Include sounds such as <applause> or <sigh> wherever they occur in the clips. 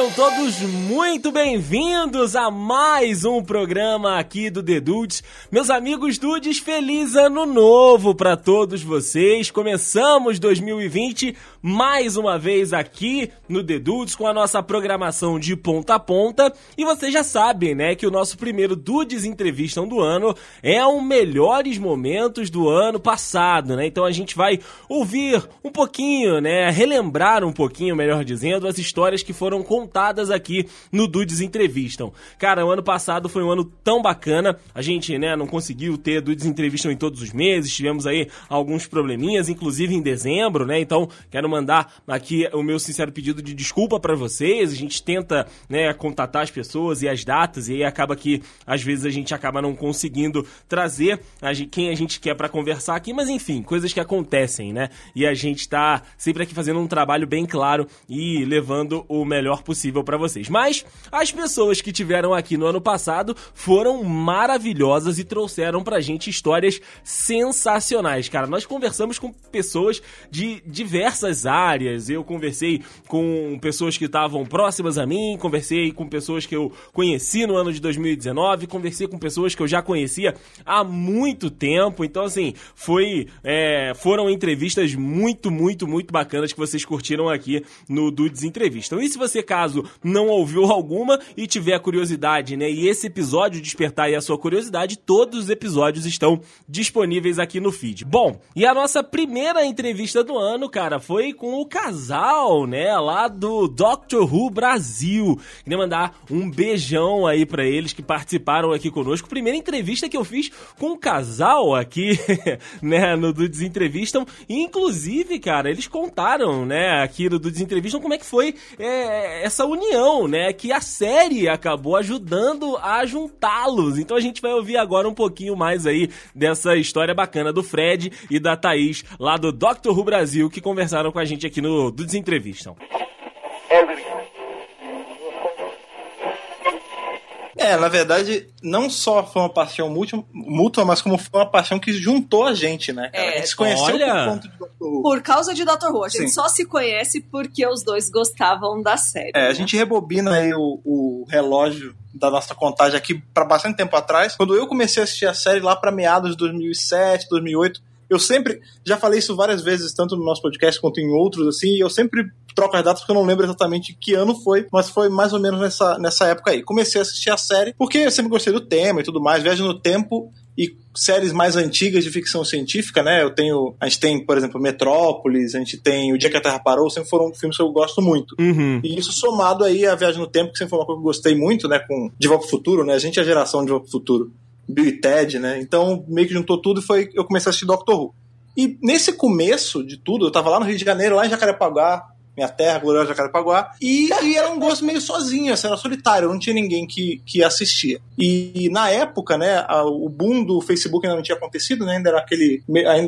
Sejam todos muito bem-vindos a mais um programa aqui do Dudes. Meus amigos Dudes, feliz ano novo para todos vocês. Começamos 2020 mais uma vez aqui no Dudes com a nossa programação de ponta a ponta. E vocês já sabem, né, que o nosso primeiro Dudes Entrevistam do ano é um melhores momentos do ano passado, né? Então a gente vai ouvir um pouquinho, né, relembrar um pouquinho, melhor dizendo, as histórias que foram contadas aqui no Dudes Entrevistam. Cara, o ano passado foi um ano tão bacana, a gente, né, não conseguiu ter Dudes Entrevistam em todos os meses, tivemos aí alguns probleminhas, inclusive em dezembro, né, então quero mandar aqui o meu sincero pedido de desculpa para vocês, a gente tenta, né, contatar as pessoas e as datas, e aí acaba que, às vezes, a gente acaba não conseguindo trazer a gente, quem a gente quer para conversar aqui, mas enfim, coisas que acontecem, né, e a gente tá sempre aqui fazendo um trabalho bem claro e levando o melhor melhor possível para vocês. Mas as pessoas que tiveram aqui no ano passado foram maravilhosas e trouxeram pra gente histórias sensacionais, cara. Nós conversamos com pessoas de diversas áreas. Eu conversei com pessoas que estavam próximas a mim, conversei com pessoas que eu conheci no ano de 2019, conversei com pessoas que eu já conhecia há muito tempo. Então, assim, foi, é, foram entrevistas muito, muito, muito bacanas que vocês curtiram aqui no Dudes Entrevista. E se você caso não ouviu alguma e tiver curiosidade, né? E esse episódio despertar aí a sua curiosidade, todos os episódios estão disponíveis aqui no feed. Bom, e a nossa primeira entrevista do ano, cara, foi com o casal, né? Lá do Doctor Who Brasil. Queria mandar um beijão aí para eles que participaram aqui conosco. Primeira entrevista que eu fiz com o casal aqui, <laughs> né? No Dudes Entrevistam. E, inclusive, cara, eles contaram, né? Aqui no Dudes Entrevistam como é que foi é, essa união, né? Que a série acabou ajudando a juntá-los. Então a gente vai ouvir agora um pouquinho mais aí dessa história bacana do Fred e da Thaís, lá do Doctor Who Brasil, que conversaram com a gente aqui no do Desentrevistam. É, na verdade, não só foi uma paixão mútua, mas como foi uma paixão que juntou a gente, né? Cara? É, a gente se conheceu olha... por conta de Doctor Who. Por causa de Doctor Who. A gente Sim. só se conhece porque os dois gostavam da série. É, né? a gente rebobina aí o, o relógio da nossa contagem aqui para bastante tempo atrás. Quando eu comecei a assistir a série lá para meados de 2007, 2008, eu sempre, já falei isso várias vezes, tanto no nosso podcast quanto em outros, assim, e eu sempre troco as datas porque eu não lembro exatamente que ano foi, mas foi mais ou menos nessa, nessa época aí. Comecei a assistir a série porque eu sempre gostei do tema e tudo mais, Viagem no Tempo e séries mais antigas de ficção científica, né? Eu tenho. A gente tem, por exemplo, Metrópolis, a gente tem O Dia que a Terra Parou, sempre foram filmes que eu gosto muito. Uhum. E isso somado aí a Viagem no Tempo, que sempre foi uma coisa que eu gostei muito, né? Com De Volta pro Futuro, né? A gente é a geração de Volta pro Futuro. Bill e Ted, né? Então meio que juntou tudo e foi eu comecei a assistir Doctor Who. E nesse começo de tudo, eu tava lá no Rio de Janeiro, lá em Jacarepaguá, minha terra, gloriosa Jacarepaguá, e, e era um gosto meio sozinho, assim, era solitário, não tinha ninguém que, que assistia. E, e na época, né, a, o boom do Facebook ainda não tinha acontecido, né, ainda era aquele,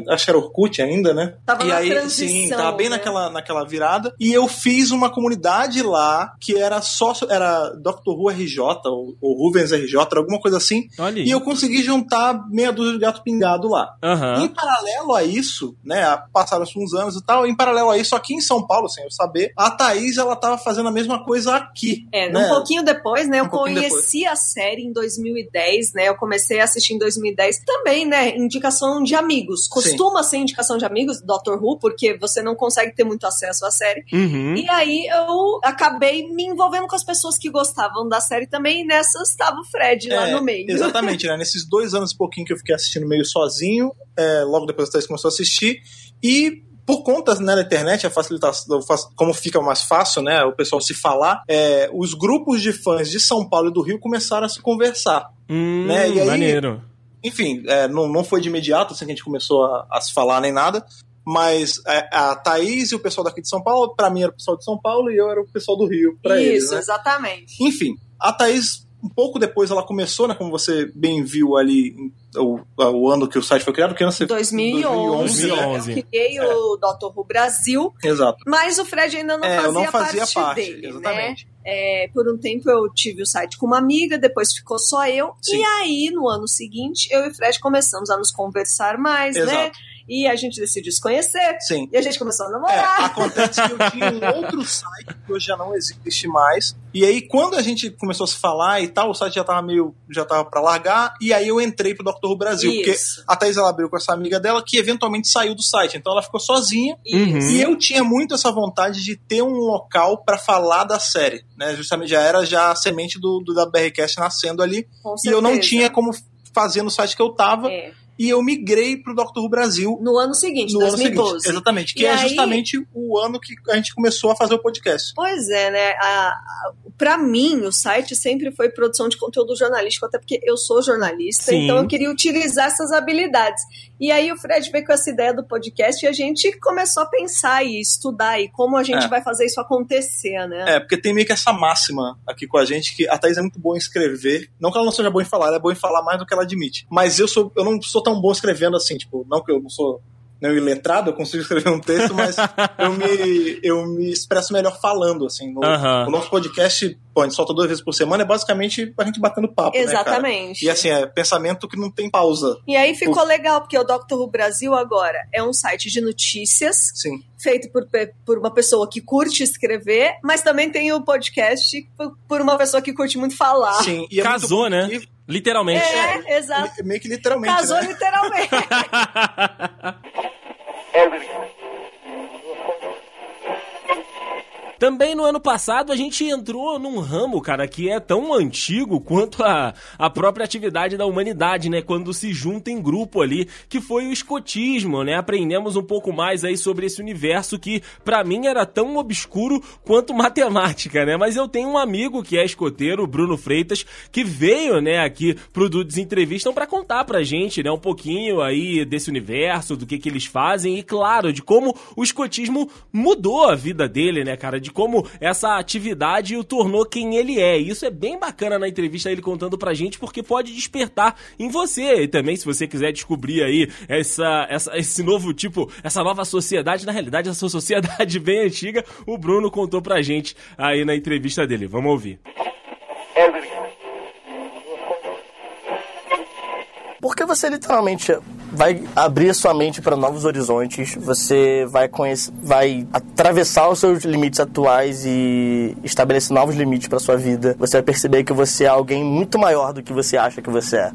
acho que era Orkut ainda, né? Tava e na aí, transição, sim, tava bem né? naquela, naquela virada, e eu fiz uma comunidade lá, que era só, era Dr. Who RJ, ou, ou Rubens RJ, era alguma coisa assim, Olha e eu consegui juntar meia dúzia de gato pingado lá. Aham. Em paralelo a isso, né, passaram-se uns anos e tal, em paralelo a isso, aqui em São Paulo, sem eu saber, a Thaís, ela tava fazendo a mesma coisa aqui. É, né? um pouquinho depois, né? Eu Um pouquinho conheci a série em 2010, né? Eu comecei a assistir em 2010. Também, né? Indicação de amigos. Costuma ser indicação de amigos, Doctor Who, porque você não consegue ter muito acesso à série. Uhum. E aí eu acabei me envolvendo com as pessoas que gostavam da série também, e nessas estava o Fred lá É, no meio. Exatamente, né? Nesses dois anos e pouquinho que eu fiquei assistindo meio sozinho, é, logo depois a Thaís começou a assistir, e por conta né, da internet, a facilitação, como fica mais fácil, né, o pessoal se falar, é, os grupos de fãs de São Paulo e do Rio começaram a se conversar. Hum, Né, e aí- maneiro. Enfim, é, não, não foi de imediato assim que a gente começou a, a se falar nem nada, mas é, a Thaís e o pessoal daqui de São Paulo, pra mim era o pessoal de São Paulo e eu era o pessoal do Rio pra eles. Isso, Né? exatamente. Enfim, a Thaís, um pouco depois ela começou, né, como você bem viu ali, o, o ano que o site foi criado, que ano você 2011, 2011. eu criei o Dr. Who Brasil, Exato. mas o Fred ainda não é, fazia, eu não fazia parte, parte, dele, né? exatamente. É, por um tempo eu tive o site com uma amiga, depois ficou só eu. Sim. E aí, no ano seguinte, eu e o Fred começamos a nos conversar mais, né? E a gente decidiu se conhecer. Sim. E a gente começou a namorar. É, acontece que eu tinha um outro site que hoje já não existe mais. E aí, quando a gente começou a se falar e tal, o site já tava meio. já tava pra largar. E aí eu entrei pro Dr. Who Brasil. Isso. Porque a Thaís ela abriu com essa amiga dela que eventualmente saiu do site. Então ela ficou sozinha. Isso. E eu tinha muito essa vontade de ter um local pra falar da série, né? Justamente já era já a semente do, do da BRCast nascendo ali, e eu não tinha como fazer no site que eu tava, É. e eu migrei pro Dr. Who Brasil No ano seguinte, no ano 2012. seguinte. Exatamente, que E é aí- justamente o ano que a gente começou a fazer o podcast. Pois é, né? A, a, pra mim, o site sempre foi produção de conteúdo jornalístico, até porque eu sou jornalista, Sim. então eu queria utilizar essas habilidades. E aí o Fred veio com essa ideia do podcast e a gente começou a pensar e estudar e como a gente É. vai fazer isso acontecer, né? É, porque tem meio que essa máxima aqui com a gente que a Thaís é muito boa em escrever. Não que ela não seja boa em falar, ela é boa em falar mais do que ela admite. Mas eu sou eu não sou tão bom escrevendo assim, tipo, não que eu não sou não iletrado, eu consigo escrever um texto, mas <laughs> eu me, eu me expresso melhor falando, assim. No, Aham. O nosso podcast, pô, a gente solta duas vezes por semana, é basicamente a gente batendo papo, né, cara? Exatamente. E assim, é pensamento que não tem pausa. E aí ficou legal, porque o Dr. Who Brasil agora é um site de notícias Sim. feito por, por uma pessoa que curte escrever, mas também tem o podcast por, por uma pessoa que curte muito falar. Sim. E é Casou, muito- né? e- Literalmente. É, exato. Meio que literalmente, Casou né? literalmente. <laughs> <laughs> Também no ano passado a gente entrou num ramo, cara, que é tão antigo quanto a, a própria atividade da humanidade, né? Quando se junta em grupo ali, que foi o escotismo, né? Aprendemos um pouco mais aí sobre esse universo que pra mim era tão obscuro quanto <laughs> matemática, né? Mas eu tenho um amigo que é escoteiro, Bruno Freitas, que veio, né, aqui pro Dudes Entrevistam pra contar pra gente, né, um pouquinho aí desse universo, do que que eles fazem e, claro, de como o escotismo mudou a vida dele, né, cara? De como essa atividade o tornou quem ele é. E isso é bem bacana na entrevista ele contando pra gente, porque pode despertar em você. E também, se você quiser descobrir aí essa, essa, esse novo tipo, essa nova sociedade, na realidade, essa sociedade <laughs> bem antiga, o Bruno contou pra gente aí na entrevista dele. Vamos ouvir. Porque você literalmente vai abrir sua mente para novos horizontes, você vai conhecer, vai atravessar os seus limites atuais e estabelecer novos limites para sua vida. Você vai perceber que você é alguém muito maior do que você acha que você é.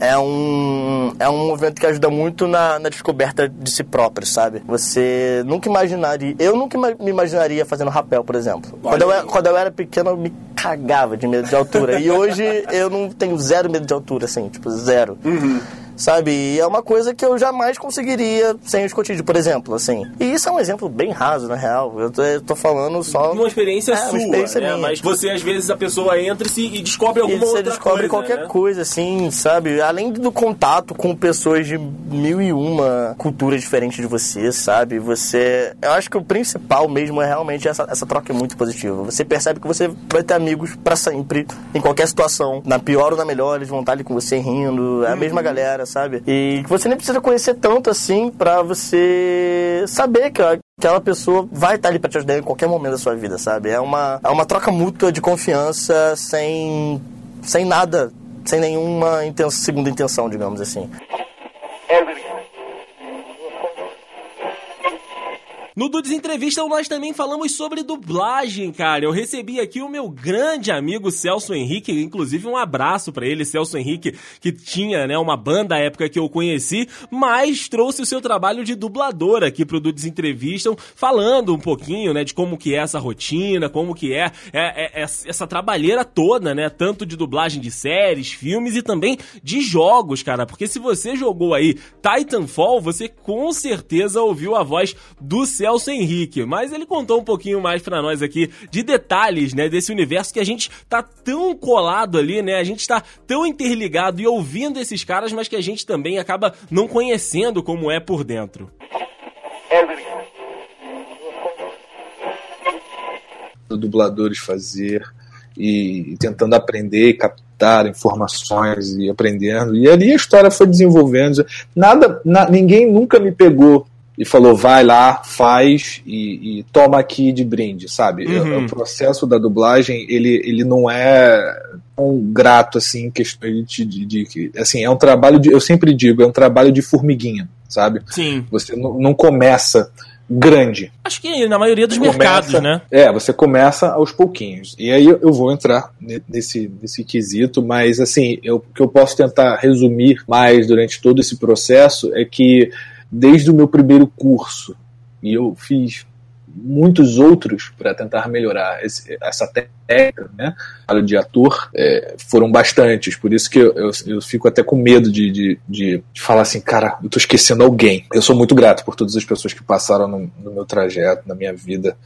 É um é um movimento que ajuda muito na, na descoberta de si próprio, sabe? Você nunca imaginaria, eu nunca me imaginaria fazendo rapel, por exemplo. Quando eu, era- quando eu era pequeno, eu me cagava de medo de altura. e hoje eu não tenho zero medo de altura, assim, tipo, zero. Sabe? E é uma coisa que eu jamais conseguiria sem o escotilho, por exemplo, assim. E isso é um exemplo bem raso, na real. Eu tô, eu tô falando só... Uma experiência É, sua, uma experiência né? minha. Mas você, às vezes, a pessoa entra e, se, e descobre E alguma você outra descobre coisa, qualquer né? coisa, assim, sabe? Além do contato com pessoas de mil e uma culturas diferentes de você, sabe? Você. Eu acho que o principal mesmo é realmente essa, essa troca é muito positiva. Você percebe que você vai ter amigos pra sempre, em qualquer situação. Na pior ou na melhor, eles vão estar ali com você rindo. É a mesma galera, sabe? E você nem precisa conhecer tanto assim pra você saber que aquela pessoa vai estar ali pra te ajudar em qualquer momento da sua vida, sabe? É uma, é uma troca mútua de confiança sem, sem nada, sem nenhuma inten segunda intenção, digamos assim. No Dudes Entrevista, nós também falamos sobre dublagem, cara. Eu recebi aqui o meu grande amigo Celso Henrique, inclusive um abraço pra ele, Celso Henrique, que tinha, né, uma banda à época que eu conheci, mas trouxe o seu trabalho de dublador aqui pro Dudes Entrevistam, falando um pouquinho, né, de como que é essa rotina, como que é, é- é- é essa trabalheira toda, né, tanto de dublagem de séries, filmes e também de jogos, cara, porque se você jogou aí Titanfall, você com certeza ouviu a voz do Celso Henrique, mas ele contou um pouquinho mais pra nós aqui de detalhes, né, desse universo que a gente tá tão colado ali, né, a gente tá tão interligado e ouvindo esses caras, mas que a gente também acaba não conhecendo como é por dentro. dubladores fazer e tentando aprender, captar informações e aprendendo. E ali a história foi desenvolvendo. Nada, na- ninguém nunca me pegou e falou vai lá, faz e, e toma aqui de brinde, sabe? Uhum. O processo da dublagem ele, ele não é tão grato assim questão de, de, de- assim é um trabalho de, eu sempre digo é um trabalho de formiguinha sabe? Sim. Você não começa grande. Acho que na maioria dos começa, mercados, né? É, você começa aos pouquinhos. E aí eu vou entrar nesse, nesse quesito, mas assim, o que eu posso tentar resumir mais durante todo esse processo é que desde o meu primeiro curso, e eu fiz muitos outros para tentar melhorar esse, essa técnica, né? De ator, é, foram bastantes. Por isso que eu, eu, eu fico até com medo de, de, de, falar assim, cara, eu tô esquecendo alguém. Eu sou muito grato por todas as pessoas que passaram no, no meu trajeto, na minha vida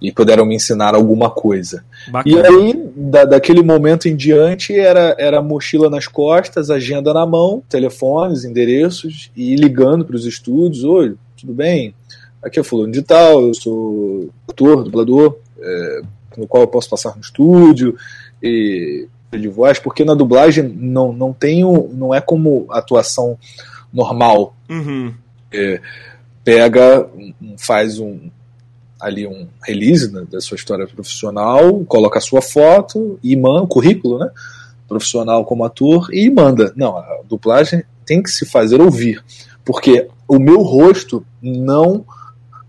e puderam me ensinar alguma coisa. Bacana. E aí, da, daquele momento em diante, era, era mochila nas costas, agenda na mão, telefones, endereços, e ligando para os estúdios: Oi, tudo bem? aqui é fulano de tal, eu sou ator, dublador, é, no qual eu posso passar no estúdio e de voz, porque na dublagem não, não tem não é como atuação normal. Uhum. É, pega, faz um ali um release né, da sua história profissional, coloca a sua foto e manda, o currículo, né? Profissional como ator e manda. Não, a dublagem tem que se fazer ouvir, porque o meu rosto não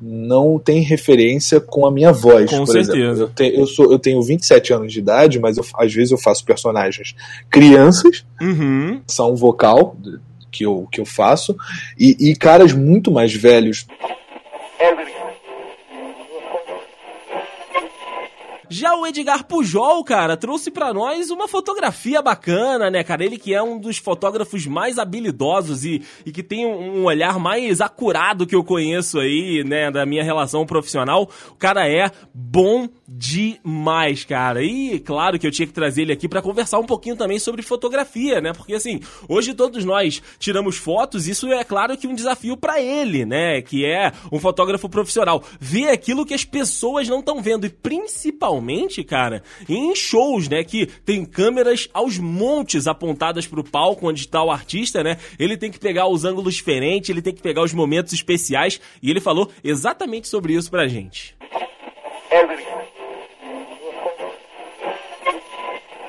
não tem referência com a minha voz. Com por certeza. Exemplo. Eu, te, eu, sou, eu tenho 27 anos de idade, mas eu, às vezes eu faço personagens crianças, uhum. são vocal que eu, que eu faço, e, e caras muito mais velhos. Já o Edgar Pujol, cara, trouxe para nós uma fotografia bacana, né, cara? Ele que é um dos fotógrafos mais habilidosos e, e que tem um, um olhar mais acurado que eu conheço aí, né, da minha relação profissional. O cara é bom demais, cara. E claro que eu tinha que trazer ele aqui para conversar um pouquinho também sobre fotografia, né? Porque assim, hoje todos nós tiramos fotos, isso é claro que um desafio para ele, né? Que é um fotógrafo profissional. Ver aquilo que as pessoas não estão vendo e principalmente, cara, em shows, né, que tem câmeras aos montes apontadas pro palco onde está o artista, né? Ele tem que pegar os ângulos diferentes, ele tem que pegar os momentos especiais e ele falou exatamente sobre isso pra gente.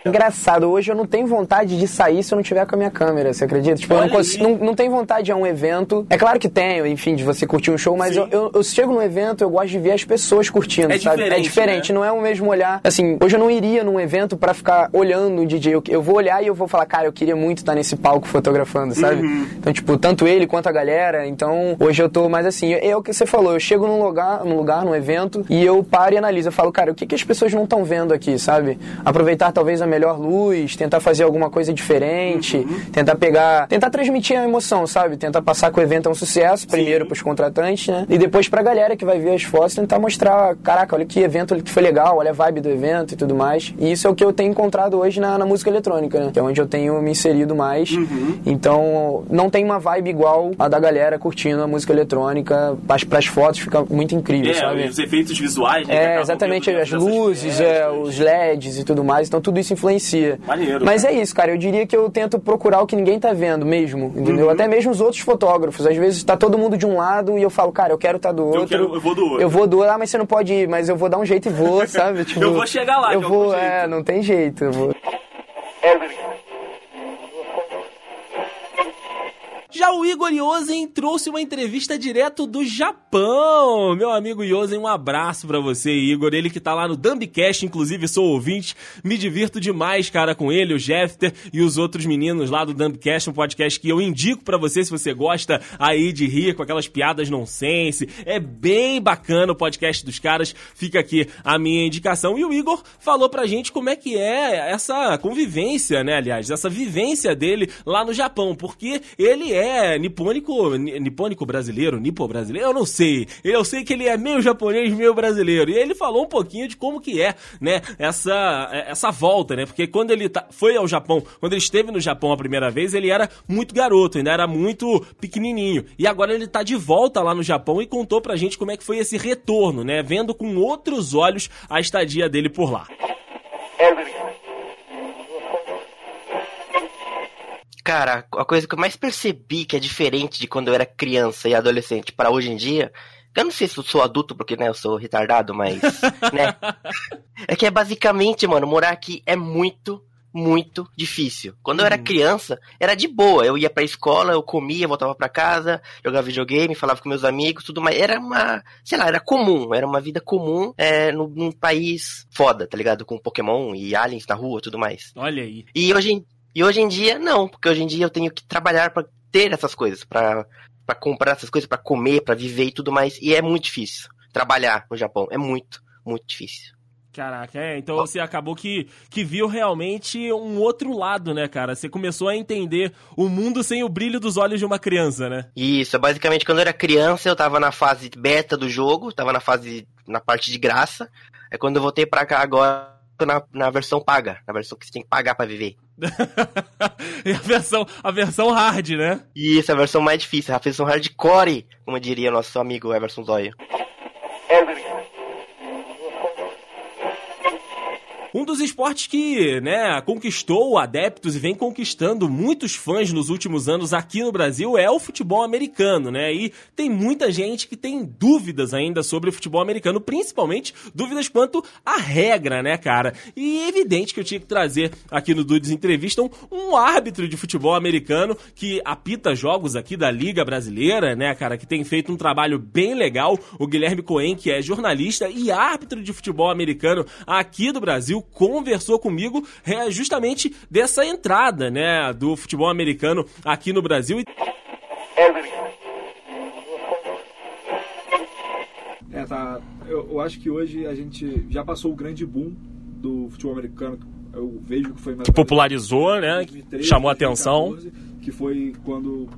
Engraçado, hoje eu não tenho vontade de sair se eu não tiver com a minha câmera, você acredita? Tipo, eu não, consigo, não, não tenho vontade de ir a um evento. É claro que tenho, enfim, de você curtir um show, mas eu, eu, eu, chego num evento, eu gosto de ver as pessoas curtindo, é sabe? Diferente, é diferente, né? não é o mesmo olhar. Assim, hoje eu não iria num evento para ficar olhando o DJ. Eu, eu, vou olhar e eu vou falar, cara, eu queria muito estar nesse palco fotografando, sabe? Uhum. Então, tipo, tanto ele quanto a galera. Então, hoje eu tô mais assim. É o que você falou, eu chego num lugar, num lugar, num evento, e eu paro e analiso. Eu falo, cara, o que, que as pessoas não estão vendo aqui, sabe? Aproveitar talvez a melhor luz tentar fazer alguma coisa diferente, uhum. tentar pegar, tentar transmitir a emoção, sabe? Tentar passar que o evento é um sucesso, primeiro para os contratantes, né? E depois para a galera que vai ver as fotos, tentar mostrar, caraca, olha que evento que foi legal, olha a vibe do evento e tudo mais. E isso é o que eu tenho encontrado hoje na, na música eletrônica, né? Que é onde eu tenho me inserido mais. Uhum. Então, não tem uma vibe igual a da galera curtindo a música eletrônica. Para as fotos fica muito incrível, é, sabe? Os efeitos visuais, né? É, exatamente, as luzes, é, os LEDs e tudo mais. Então, tudo isso influencia. Maneiro. Mas é isso, cara. Eu diria que eu tento procurar o que ninguém tá vendo mesmo, entendeu? Uhum. Até mesmo os outros fotógrafos. Às vezes tá todo mundo de um lado e eu falo, cara, eu quero estar tá do outro. Eu, quero, eu vou do outro. Eu vou do outro. Ah, mas você não pode ir, mas eu vou dar um jeito e vou, <laughs> sabe? Tipo, eu vou chegar lá, Eu vou, é, não tem jeito. Eu vou. Já o Igor Yosen trouxe uma entrevista direto do Japão. Meu amigo Yosen, um abraço para você, Igor. Ele que tá lá no Dumbcast, inclusive sou ouvinte. Me divirto demais, cara, com ele, o Jeffter e os outros meninos lá do Dumbcast, um podcast que eu indico para você se você gosta aí de rir com aquelas piadas nonsense. É bem bacana o podcast dos caras. Fica aqui a minha indicação. E o Igor falou pra gente como é que é essa convivência, né, aliás, essa vivência dele lá no Japão, porque ele é é nipônico, nipônico brasileiro, nipo brasileiro, eu não sei. Eu sei que ele é meio japonês, meio brasileiro. E ele falou um pouquinho de como que é, né, essa, essa volta, né? Porque quando ele tá, foi ao Japão, quando ele esteve no Japão a primeira vez, ele era muito garoto, ainda era muito pequenininho. E agora ele tá de volta lá no Japão e contou pra gente como é que foi esse retorno, né? Vendo com outros olhos a estadia dele por lá. Cara, a coisa que eu mais percebi que é diferente de quando eu era criança e adolescente para hoje em dia, eu não sei se eu sou adulto porque, né, eu sou retardado, mas, <laughs> né, é que é basicamente, mano, morar aqui é muito muito difícil. Quando eu era Uhum. criança, era de boa. Eu ia pra escola, eu comia, voltava pra casa, jogava videogame, falava com meus amigos, tudo mais. Era uma, sei lá, era comum. Era uma vida comum é, num, num país foda, tá ligado? Com Pokémon e aliens na rua, tudo mais. Olha aí. E hoje, em- e hoje em dia, não, porque hoje em dia eu tenho que trabalhar pra ter essas coisas, pra pra comprar essas coisas, pra comer, pra viver e tudo mais. E é muito difícil trabalhar no Japão. É muito, muito difícil. Caraca, é, então você acabou que, que viu realmente um outro lado, né, cara? Você começou a entender o mundo sem o brilho dos olhos de uma criança, né? Isso, basicamente quando eu era criança eu tava na fase beta do jogo, tava na fase, na parte de graça. É quando eu voltei pra cá agora, na, na versão paga, na versão que você tem que pagar pra viver. <laughs> e a versão, a versão hard, né? E isso é a versão mais difícil, a versão hardcore, como diria nosso amigo Everson Zóio. Um dos esportes que, né, conquistou adeptos e vem conquistando muitos fãs nos últimos anos aqui no Brasil é o futebol americano, né? E tem muita gente que tem dúvidas ainda sobre o futebol americano, principalmente dúvidas quanto à regra, né, cara? E é evidente que eu tinha que trazer aqui no Dudes Entrevista um, um árbitro de futebol americano que apita jogos aqui da Liga Brasileira, né, cara, que tem feito um trabalho bem legal, o Guilherme Coen, que é jornalista e árbitro de futebol americano aqui do Brasil, conversou comigo é, justamente dessa entrada, né, do futebol americano aqui no Brasil. É, tá. Eu, eu acho que hoje a gente já passou o grande boom do futebol americano. Eu vejo que foi mais que popularizou, né, 2013, chamou a atenção. 2014, que foi quando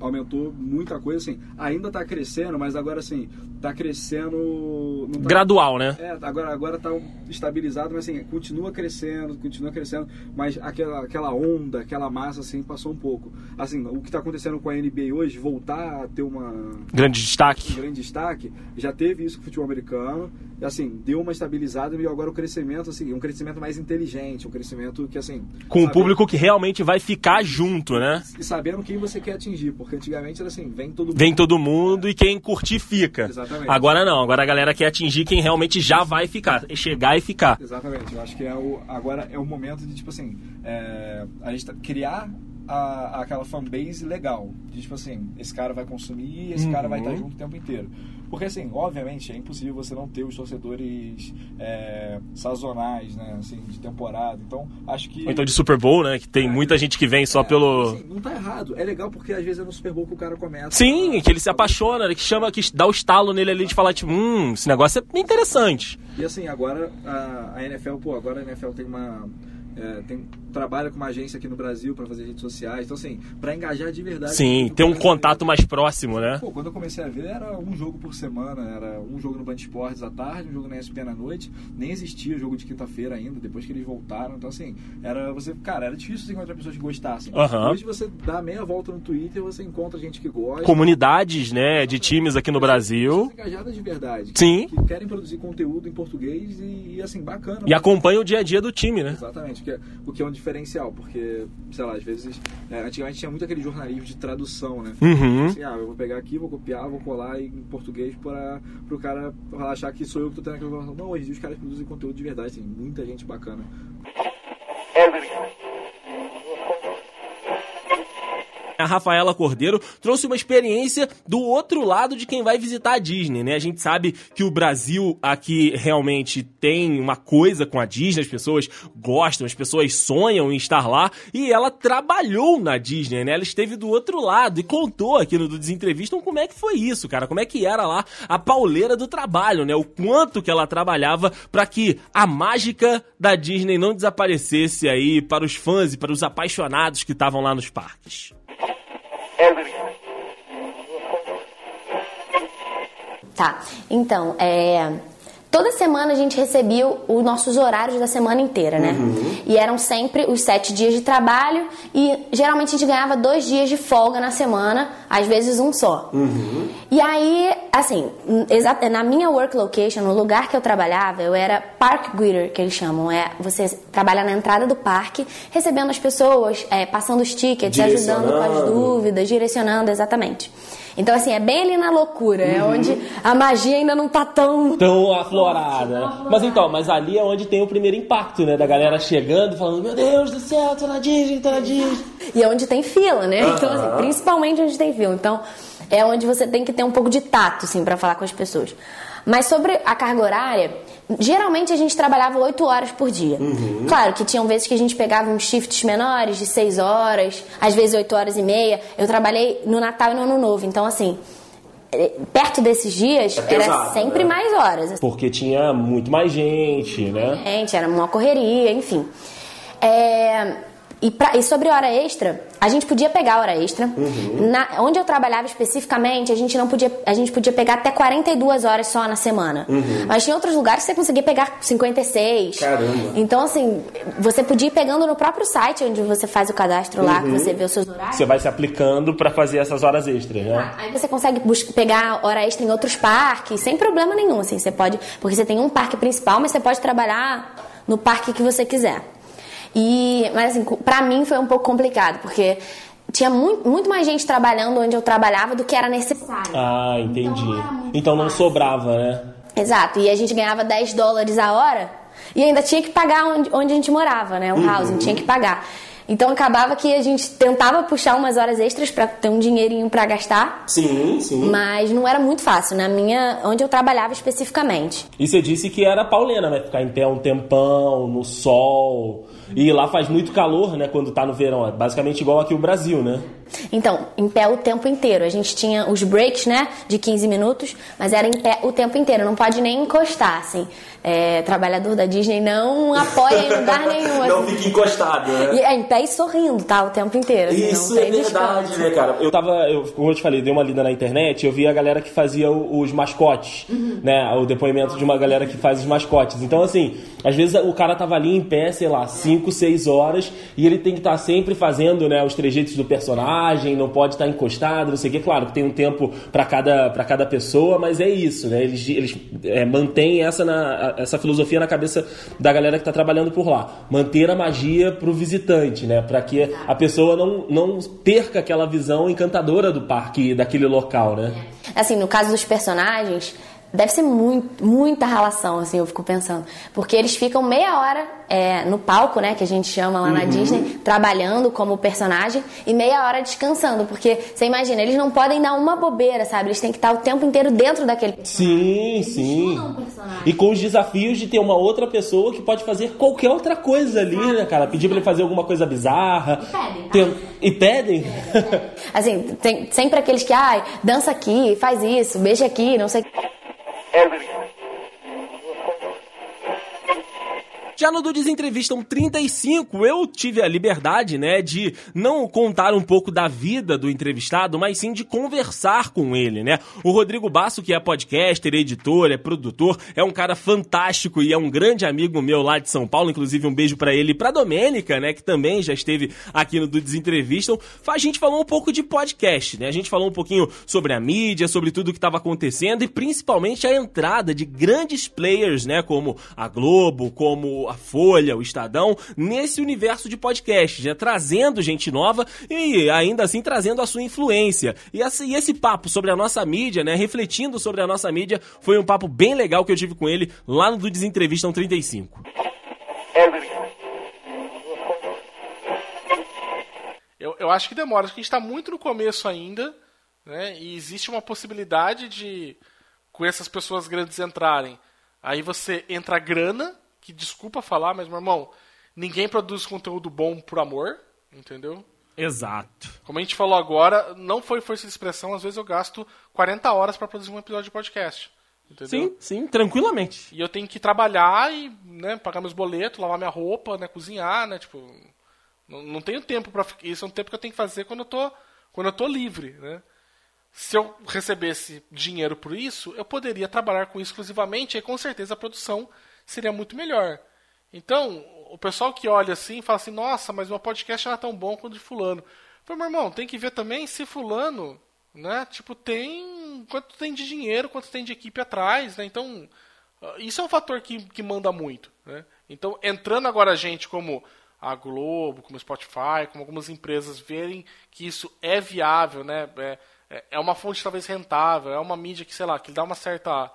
aumentou muita coisa, assim. Ainda tá crescendo, mas agora, assim, tá crescendo... Tá, Gradual, né? É, agora, agora tá estabilizado, mas assim, continua crescendo, continua crescendo, mas aquela, aquela onda, aquela massa, assim, passou um pouco. Assim, o que tá acontecendo com a NBA hoje, voltar a ter uma, Grande um destaque. grande destaque, já teve isso com o futebol americano, e assim, deu uma estabilizada e agora o crescimento, assim, um crescimento mais inteligente, um crescimento que, assim... Com o público que realmente vai ficar junto, né? E sabendo quem você quer atingir, porque antigamente era assim, vem todo mundo. Vem todo mundo e quem curtir fica. Exatamente. Agora não, agora a galera quer atingir quem realmente já vai ficar, chegar e ficar. Exatamente, eu acho que é o, agora é o momento de, tipo assim, é, a gente tá- criar a, aquela fanbase legal. De, tipo assim, esse cara vai consumir e esse cara vai Uhum. estar junto o tempo inteiro. Porque, assim, obviamente, é impossível você não ter os torcedores é, sazonais, né, assim, de temporada. Então, acho que... Ou então de Super Bowl, né? Que tem muita gente que vem só É, pelo. assim, não tá errado. É legal porque às vezes é no Super Bowl que o cara começa. Sim, a- que ele se apaixona, que chama, que dá o estalo nele ali de falar, tipo, hum, esse negócio é interessante. E assim, agora a, a NFL, pô, agora a NFL tem uma. é, tem, trabalha com uma agência aqui no Brasil para fazer redes sociais. Então, assim, para engajar de verdade. Sim, ter um a ver- contato mais próximo, né? Pô, quando eu comecei a ver, era um jogo por semana, era um jogo no Band Esportes à tarde, um jogo na ESPN à noite, nem existia jogo de quinta-feira ainda, depois que eles voltaram, então assim, era você, cara, era difícil você encontrar pessoas que gostassem. Aham. Hoje você dá meia volta no Twitter, você encontra gente que gosta. Comunidades, né, de times aqui no Brasil. Engajadas de verdade. que- Sim. Que querem produzir conteúdo em português e, e, assim, bacana. E acompanha o dia a dia do time, né? Exatamente, o que é, que é um diferencial, porque, sei lá, às vezes, é, antigamente tinha muito aquele jornalismo de tradução, né? Uhum. Assim, ah, eu vou pegar aqui, vou copiar, vou colar em português para o cara achar que sou eu que tô tendo aquela informação. Não, hoje os caras produzem conteúdo de verdade, tem muita gente bacana. A Rafaela Cordeiro trouxe uma experiência do outro lado de quem vai visitar a Disney, né? A gente sabe que o Brasil aqui realmente tem uma coisa com a Disney, as pessoas gostam, as pessoas sonham em estar lá, e ela trabalhou na Disney, né? Ela esteve do outro lado e contou aqui no Desentrevista como é que foi isso, cara, como é que era lá a pauleira do trabalho, né? O quanto que ela trabalhava para que a mágica da Disney não desaparecesse aí para os fãs e para os apaixonados que estavam lá nos parques. Tá, então, é, toda semana a gente recebia os nossos horários da semana inteira, né? E eram sempre os sete dias de trabalho e geralmente a gente ganhava dois dias de folga na semana, às vezes um só. Uhum. E aí, assim, na minha work location, no lugar que eu trabalhava, eu era park greeter, que eles chamam. É você trabalha na entrada do parque, recebendo as pessoas, é, passando os tickets, ajudando com as dúvidas, direcionando, exatamente. Então, assim, é bem ali na loucura, é onde a magia ainda não tá tão Tão aflorada. Mas então, mas ali é onde tem o primeiro impacto, né? Da galera chegando e falando, meu Deus do céu, tô na Disney, tô na Disney. E é onde tem fila, né? Então, assim, principalmente onde tem fila. Então, é onde você tem que ter um pouco de tato, assim, pra falar com as pessoas. Mas sobre a carga horária, geralmente a gente trabalhava 8 horas por dia. Claro que tinham vezes que a gente pegava uns shifts menores, de 6 horas, às vezes 8 horas e meia. Eu trabalhei no Natal e no Ano Novo. Então, assim, eh, perto desses dias, era pesado, sempre né? mais horas. Porque tinha muito mais gente, né? Gente, era uma correria, enfim. É, e, pra- e sobre hora extra, a gente podia pegar hora extra. Uhum. Na- onde eu trabalhava especificamente, a gente não podia, a gente podia pegar até 42 horas só na semana. Mas tinha outros lugares que você conseguia pegar 56. Uhum. Caramba. Então, assim, você podia ir pegando no próprio site onde você faz o cadastro lá, que Uhum. você vê os seus horários. Você vai se aplicando pra fazer essas horas extras, né? Aí você consegue pegar hora extra em outros parques, sem problema nenhum, assim, você pode, porque você tem um parque principal, mas você pode trabalhar no parque que você quiser. E, mas assim, pra mim foi um pouco complicado, porque tinha muito, muito mais gente trabalhando onde eu trabalhava do que era necessário. Ah, entendi. Então não Então não sobrava, né? Exato, e a gente ganhava 10 dólares a hora e ainda tinha que pagar onde, onde a gente morava, né? O Uhum. housing, tinha que pagar. Então acabava que a gente tentava puxar umas horas extras pra ter um dinheirinho pra gastar, Sim, sim. mas não era muito fácil, na minha, onde eu trabalhava especificamente. E você disse que era paulena, né? Ficar em pé um tempão, no sol. E lá faz muito calor, né? Quando tá no verão. É basicamente igual aqui o Brasil, né? Então, em pé o tempo inteiro. A gente tinha os breaks, né, de 15 minutos, mas era em pé o tempo inteiro, não pode nem encostar, assim. É, trabalhador da Disney não apoia em lugar <laughs> nenhum. assim. fica encostado, né? E é em pé e sorrindo, tá? O tempo inteiro. assim, Isso não é verdade, descanso. né, cara? Eu tava, eu, como eu te falei, dei uma lida na internet, eu vi a galera que fazia os mascotes, né? O depoimento de uma galera que faz os mascotes. Então, assim, às vezes o cara tava ali em pé, sei lá, 5, 6 horas, e ele tem que estar sempre fazendo, né, os trejeitos do personagem, não pode estar encostado, não sei o que. Claro que tem um tempo pra cada, pra cada pessoa, mas é isso, né? Eles, eles é, mantêm essa, na, essa filosofia na cabeça da galera que tá trabalhando por lá. Manter a magia pro visitante, né? Pra que a pessoa não, não perca aquela visão encantadora do parque, daquele local, né? Assim, no caso dos personagens, deve ser muito, muita relação, assim, eu fico pensando. Porque eles ficam meia hora é, no palco, né, que a gente chama lá na Disney, trabalhando como personagem, e meia hora descansando. Porque, você imagina, eles não podem dar uma bobeira, sabe? Eles têm que estar o tempo inteiro dentro daquele Sim, sim. E com os desafios de ter uma outra pessoa que pode fazer qualquer outra coisa ali, né, cara? Pedir pra ele fazer alguma coisa bizarra. pedem, tá? Tem- E pedem? <laughs> Assim, tem sempre aqueles que, ai, dança aqui, faz isso, beija aqui, não sei Já no Dudes Entrevistam 35, eu tive a liberdade, né, de não contar um pouco da vida do entrevistado, mas sim de conversar com ele, né? O Rodrigo Basso, que é podcaster, editor, é produtor, é um cara fantástico e é um grande amigo meu lá de São Paulo, inclusive um beijo pra ele e pra Domênica, né, que também já esteve aqui no Dudes Entrevistam. A gente falou um pouco de podcast, né? A gente falou um pouquinho sobre a mídia, sobre tudo que estava acontecendo e principalmente a entrada de grandes players, né, como a Globo, como a Folha, o Estadão, nesse universo de podcast, né, trazendo gente nova e ainda assim trazendo a sua influência. E esse, e esse papo sobre a nossa mídia, né, refletindo sobre a nossa mídia, foi um papo bem legal que eu tive com ele lá no Dudes Entrevistam 35. Eu, eu acho que demora, acho que a gente está muito no começo ainda, né? E existe uma possibilidade de, com essas pessoas grandes entrarem, aí você entra grana, que desculpa falar, mas meu irmão, ninguém produz conteúdo bom por amor, entendeu? Exato. Como a gente falou agora, não foi força de expressão, às vezes eu gasto 40 horas para produzir um episódio de podcast. Entendeu? Sim, sim, tranquilamente. E eu tenho que trabalhar e, né, pagar meus boletos, lavar minha roupa, né, cozinhar, né, tipo, não, não tenho tempo para isso é um tempo que eu tenho que fazer quando eu tô quando eu tô livre, né? Se eu recebesse dinheiro por isso, eu poderia trabalhar com isso exclusivamente e com certeza a produção seria muito melhor. Então, o pessoal que olha assim fala assim: "Nossa, mas meu podcast não é tão bom quanto o de fulano". Falei, meu irmão, tem que ver também se fulano né? Tipo, tem quanto tem de dinheiro, quanto tem de equipe atrás, né? Então, uh, isso é um fator que, que manda muito, né? Então, entrando agora a gente como a Globo, como Spotify, como algumas empresas verem que isso é viável, né? É, é, é uma fonte talvez rentável, é uma mídia que, sei lá, que dá uma certa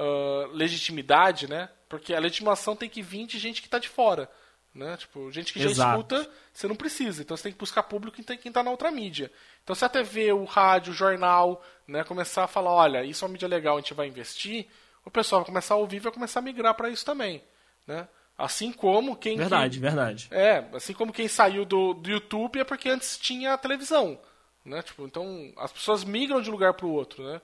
uh, legitimidade, né? Porque a legitimação tem que vir de gente que está de fora. Né? Tipo, gente que já Exato. escuta, você não precisa. Então você tem que buscar público em quem está na outra mídia. Então se a TV, o rádio, o jornal, né, começar a falar, olha, isso é uma mídia legal, a gente vai investir, o pessoal vai começar a ouvir e vai começar a migrar para isso também. Né? Assim como quem. Verdade, verdade. É, assim como quem saiu do, do YouTube é porque antes tinha a televisão. Né? Tipo, então as pessoas migram de um lugar para o outro. Né?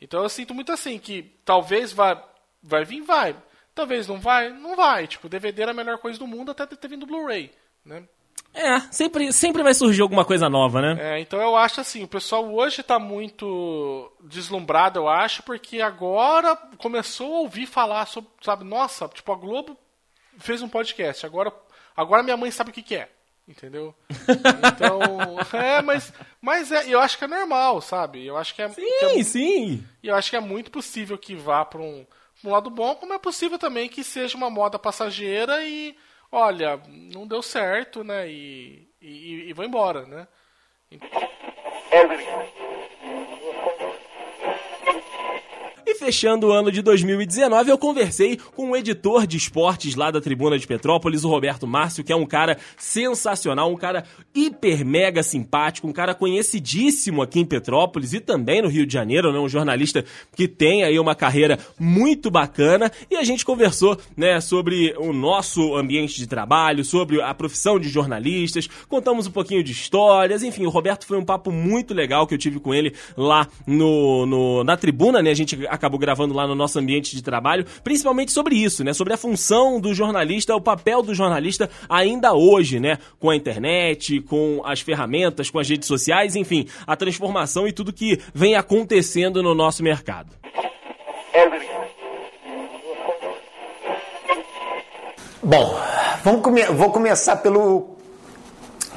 Então eu sinto muito assim, que talvez vai, vai vir, vai. Talvez não vai, não vai. Tipo, DVD era a melhor coisa do mundo até ter vindo Blu-ray, né? É, sempre, sempre vai surgir alguma coisa nova, né? É, então eu acho assim, o pessoal hoje tá muito deslumbrado, eu acho, porque agora começou a ouvir falar sobre, sabe, nossa, tipo, a Globo fez um podcast, agora, agora minha mãe sabe o que, que é. Entendeu? Então, <laughs> é, mas, mas é, eu acho que é normal, sabe? Eu acho que é. Sim, que é, sim. E eu acho que é muito possível que vá para um, um lado bom, como é possível também que seja uma moda passageira e, olha, não deu certo, né? E, e, e vou embora, né? E fechando o ano de 2019, eu conversei com o editor de esportes lá da Tribuna de Petrópolis, o Roberto Márcio, que é um cara sensacional, um cara hiper mega simpático, um cara conhecidíssimo aqui em Petrópolis e também no Rio de Janeiro, né? Um jornalista que tem aí uma carreira muito bacana. E a gente conversou, né, sobre o nosso ambiente de trabalho, sobre a profissão de jornalistas, contamos um pouquinho de histórias, enfim, o Roberto foi um papo muito legal que eu tive com ele lá no, no na tribuna, né? A gente acabou gravando lá no nosso ambiente de trabalho, principalmente sobre isso, né? Sobre a função do jornalista, o papel do jornalista ainda hoje, né? Com a internet, com as ferramentas, com as redes sociais, enfim, a transformação e tudo que vem acontecendo no nosso mercado. Bom, vamos come vou começar pelo,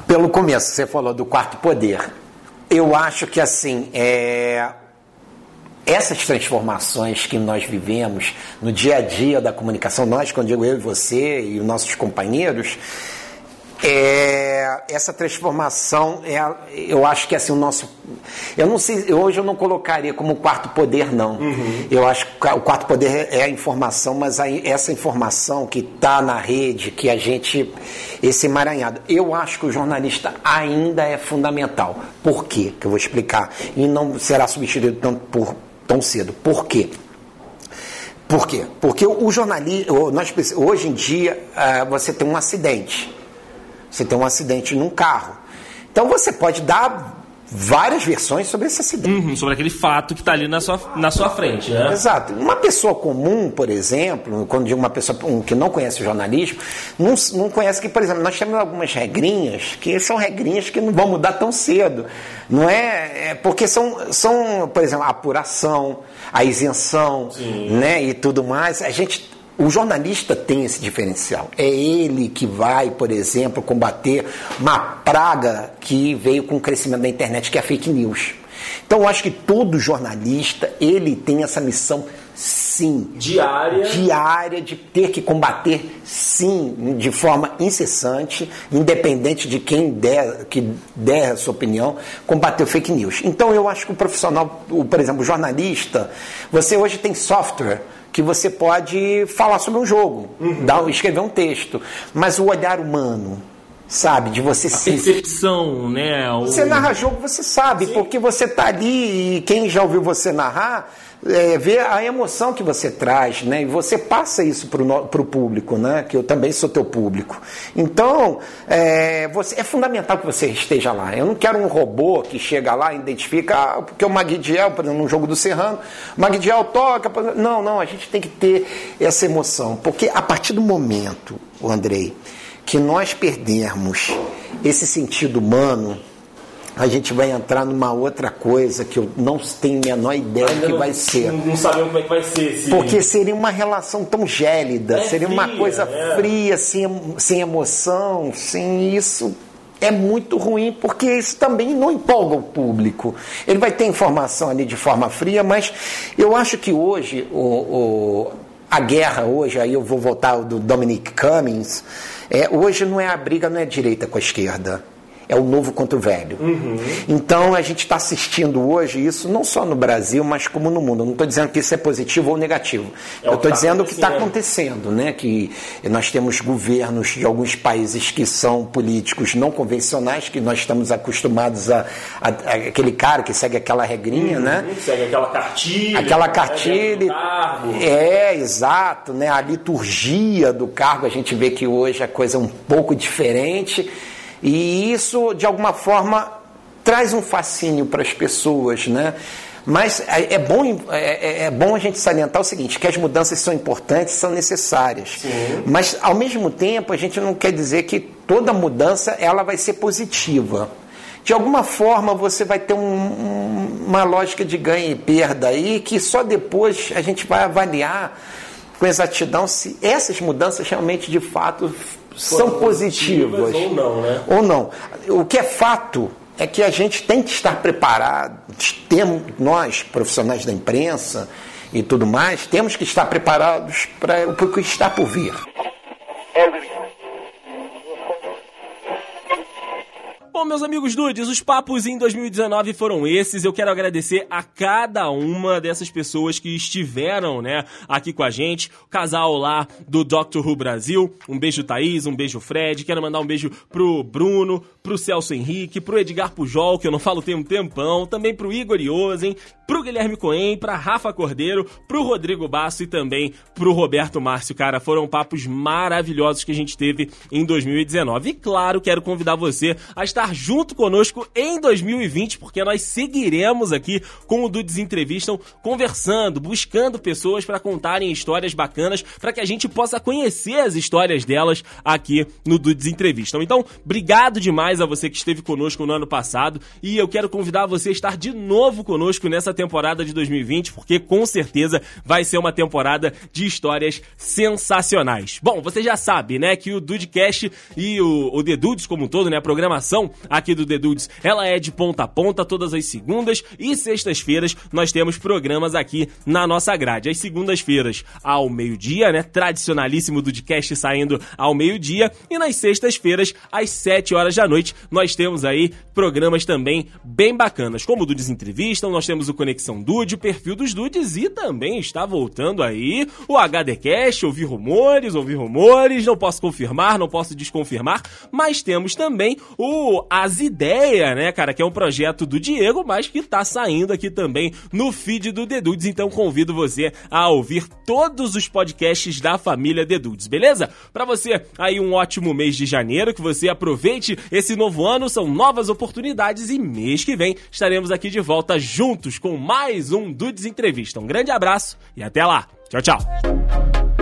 pelo começo. Você falou do quarto poder. Eu acho que assim, é, essas transformações que nós vivemos no dia a dia da comunicação, nós, quando digo eu e você e os nossos companheiros, é, essa transformação, é, eu acho que assim, o nosso. Eu não sei, hoje eu não colocaria como quarto poder, não. Uhum. Eu acho que o quarto poder é a informação, mas aí, essa informação que está na rede, que a gente. Esse emaranhado. Eu acho que o jornalista ainda é fundamental. Por quê? Que eu vou explicar. E não será substituído tão, por, tão cedo. Por quê? Por quê? Porque o jornalista. Hoje em dia, você tem um acidente você tem um acidente num carro. Então você pode dar várias versões sobre esse acidente. Uhum, sobre aquele fato que está ali na sua, na sua frente. Né? Exato. Uma pessoa comum, por exemplo, quando digo uma pessoa um, que não conhece o jornalismo, não, não conhece que, por exemplo, nós temos algumas regrinhas que são regrinhas que não vão mudar tão cedo. Não é, é porque são, são, por exemplo, a apuração, a isenção, né, e tudo mais. A gente o jornalista tem esse diferencial. É ele que vai, por exemplo, combater uma praga que veio com o crescimento da internet, que é a fake news. Então, eu acho que todo jornalista ele tem essa missão, sim, diária, diária de ter que combater, sim, de forma incessante, independente de quem der, que der a sua opinião, combater o fake news. Então, eu acho que o profissional, o, por exemplo, o jornalista, você hoje tem software que você pode falar sobre um jogo, uhum. dar, escrever um texto, mas o olhar humano, sabe, de você a se... percepção, né? O... Você narra jogo, você sabe, Sim. porque você tá ali e quem já ouviu você narrar é, ver a emoção que você traz, né? E você passa isso para o público, né? Que eu também sou teu público. Então, é, você, é fundamental que você esteja lá. Eu não quero um robô que chega lá e identifica, ah, porque o Magdiel, por exemplo, no jogo do Serrano, Magdiel toca. Não, não, a gente tem que ter essa emoção. Porque a partir do momento, Andrei, que nós perdermos esse sentido humano, a gente vai entrar numa outra coisa que eu não tenho a menor ideia do que não, vai ser. Não, não sabemos como é que vai ser. Se... Porque seria uma relação tão gélida, é seria fria, uma coisa é. fria, sem, sem emoção, sem isso. é muito ruim, porque isso também não empolga o público. Ele vai ter informação ali de forma fria, mas eu acho que hoje o, o a guerra hoje, aí eu vou voltar ao do Dominic Cummings, é, hoje não é a briga, não é a direita com a esquerda é o novo contra o velho. Uhum. Então a gente está assistindo hoje isso não só no Brasil, mas como no mundo. Eu não estou dizendo que isso é positivo ou negativo. É eu estou tá dizendo o que está acontecendo, né? Que nós temos governos de alguns países que são políticos não convencionais, que nós estamos acostumados a, a, a aquele cara que segue aquela regrinha, uhum. né? Segue aquela cartilha. Aquela cartilha. É, exato, né? A liturgia do cargo, a gente vê que hoje a coisa é um pouco diferente. E isso, de alguma forma, traz um fascínio para as pessoas, né? Mas é bom, é, é, bom a gente salientar o seguinte, que as mudanças são importantes, são necessárias. Sim. Mas, ao mesmo tempo, a gente não quer dizer que toda mudança ela vai ser positiva. De alguma forma, você vai ter um, um, uma lógica de ganho e perda aí, que só depois a gente vai avaliar com exatidão se essas mudanças realmente, de fato, são positivas, positivas ou não, né? Ou não. O que é fato é que a gente tem que estar preparado, temos, nós, profissionais da imprensa e tudo mais, temos que estar preparados para o que está por vir. Bom, meus amigos dudes, os papos em 2019 foram esses. Eu quero agradecer a cada uma dessas pessoas que estiveram, né, aqui com a gente. O casal lá do Doctor Who Brasil. Um beijo, Thaís, um beijo, Fred. Quero mandar um beijo pro Bruno, pro Celso Henrique, pro Edgar Pujol, que eu não falo tem um tempão. Também pro Igor Iosen, pro Guilherme Coen, pra Rafa Cordeiro, pro Rodrigo Basso e também pro Roberto Márcio. Cara, foram papos maravilhosos que a gente teve em 2019. E claro, quero convidar você a estar junto conosco em 2020, porque nós seguiremos aqui com o Dudes Entrevistam, conversando, buscando pessoas para contarem histórias bacanas, para que a gente possa conhecer as histórias delas aqui no Dudes Entrevistam. Então, obrigado demais a você que esteve conosco no ano passado e eu quero convidar você a estar de novo conosco nessa temporada de 2020, porque com certeza vai ser uma temporada de histórias sensacionais. Bom, você já sabe, né, que o Dudecast e o, o The Dudes como um todo, né, a programação aqui do The Dudes, ela é de ponta a ponta todas as segundas e sextas-feiras nós temos programas aqui na nossa grade. As segundas-feiras ao meio-dia, né? Tradicionalíssimo Dudecast saindo ao meio-dia e nas sextas-feiras às 7 horas da noite nós temos aí programas também bem bacanas, como o Dudes Entrevistam, nós temos o Conexão Dude, o perfil dos Dudes e também está voltando aí o HDcast, ouvir rumores, ouvir rumores, não posso confirmar, não posso desconfirmar, mas temos também o As Ideias, né, cara, que é um projeto do Diego, mas que tá saindo aqui também no feed do The Dudes, então convido você a ouvir todos os podcasts da família The Dudes, beleza? Para você aí um ótimo mês de janeiro, que você aproveite esse novo ano, são novas oportunidades e mês que vem estaremos aqui de volta juntos com mais um Dudes Entrevista. Um grande abraço e até lá. Tchau, tchau.